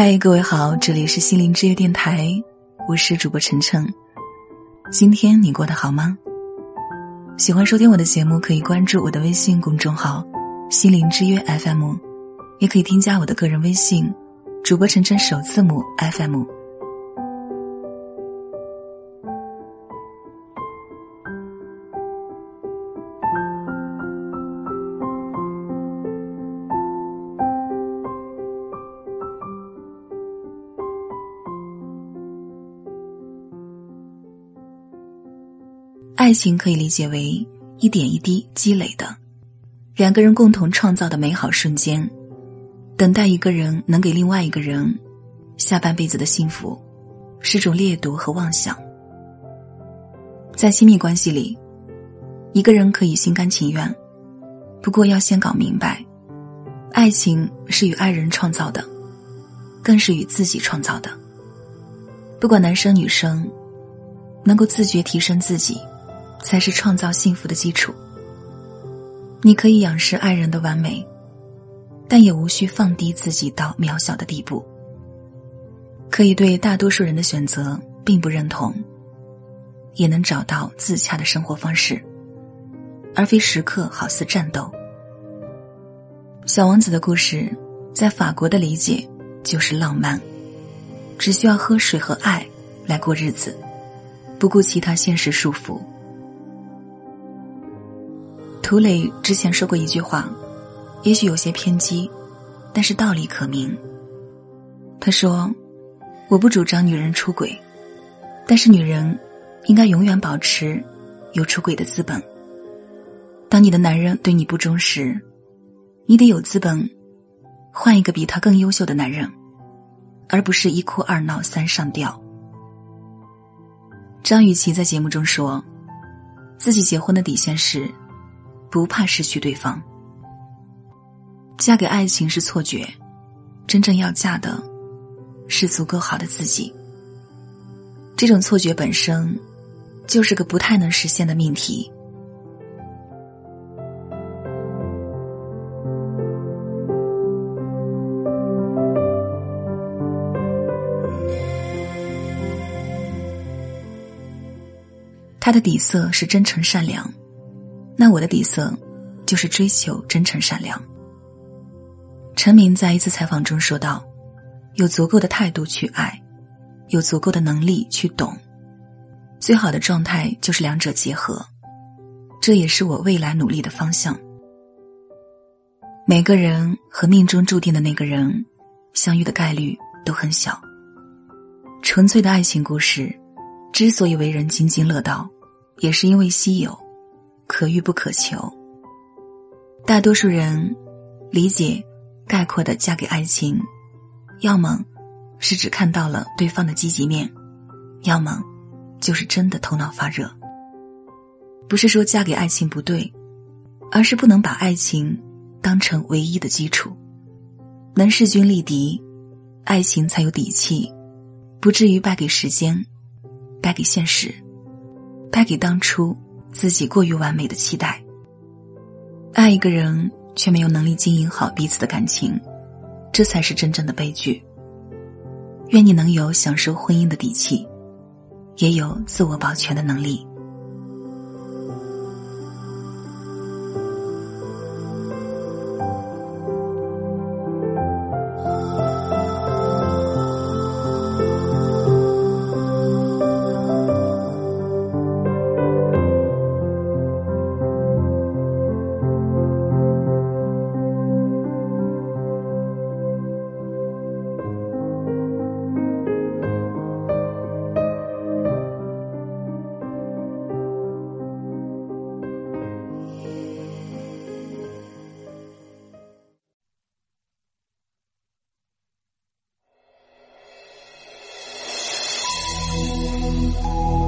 嗨，各位好，这里是心灵之约电台，我是主播晨晨。今天你过得好吗？喜欢收听我的节目，可以关注我的微信公众号“心灵之约 FM”，也可以添加我的个人微信“主播晨晨首字母 FM”。爱情可以理解为一点一滴积累的，两个人共同创造的美好瞬间，等待一个人能给另外一个人下半辈子的幸福，是种劣毒和妄想。在亲密关系里，一个人可以心甘情愿，不过要先搞明白，爱情是与爱人创造的，更是与自己创造的。不管男生女生，能够自觉提升自己。才是创造幸福的基础。你可以仰视爱人的完美，但也无需放低自己到渺小的地步。可以对大多数人的选择并不认同，也能找到自洽的生活方式，而非时刻好似战斗。小王子的故事，在法国的理解就是浪漫，只需要喝水和爱来过日子，不顾其他现实束缚。涂磊之前说过一句话，也许有些偏激，但是道理可明。他说：“我不主张女人出轨，但是女人应该永远保持有出轨的资本。当你的男人对你不忠时，你得有资本换一个比他更优秀的男人，而不是一哭二闹三上吊。”张雨绮在节目中说，自己结婚的底线是。不怕失去对方，嫁给爱情是错觉，真正要嫁的，是足够好的自己。这种错觉本身，就是个不太能实现的命题。他的底色是真诚善良。那我的底色，就是追求真诚善良。陈明在一次采访中说道：“有足够的态度去爱，有足够的能力去懂，最好的状态就是两者结合。这也是我未来努力的方向。每个人和命中注定的那个人相遇的概率都很小。纯粹的爱情故事，之所以为人津津乐道，也是因为稀有。”可遇不可求。大多数人理解概括的嫁给爱情，要么是只看到了对方的积极面，要么就是真的头脑发热。不是说嫁给爱情不对，而是不能把爱情当成唯一的基础。能势均力敌，爱情才有底气，不至于败给时间，败给现实，败给当初。自己过于完美的期待，爱一个人却没有能力经营好彼此的感情，这才是真正的悲剧。愿你能有享受婚姻的底气，也有自我保全的能力。Música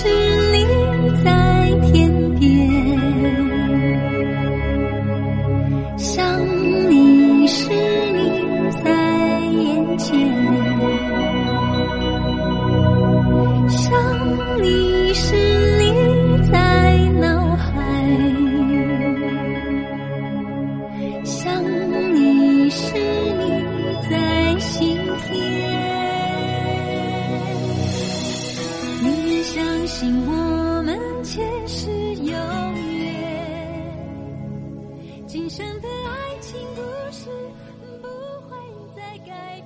你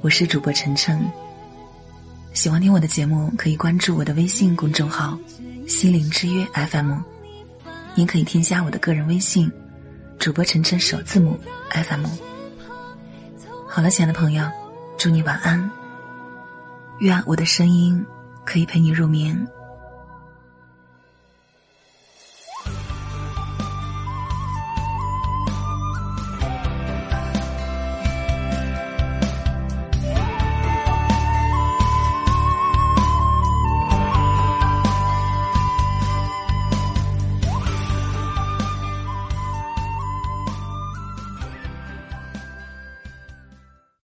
我是主播晨晨，喜欢听我的节目，可以关注我的微信公众号“心灵之约 FM”，您可以添加我的个人微信“主播晨晨首字母 FM”。好了，亲爱的朋友，祝你晚安，愿我的声音可以陪你入眠。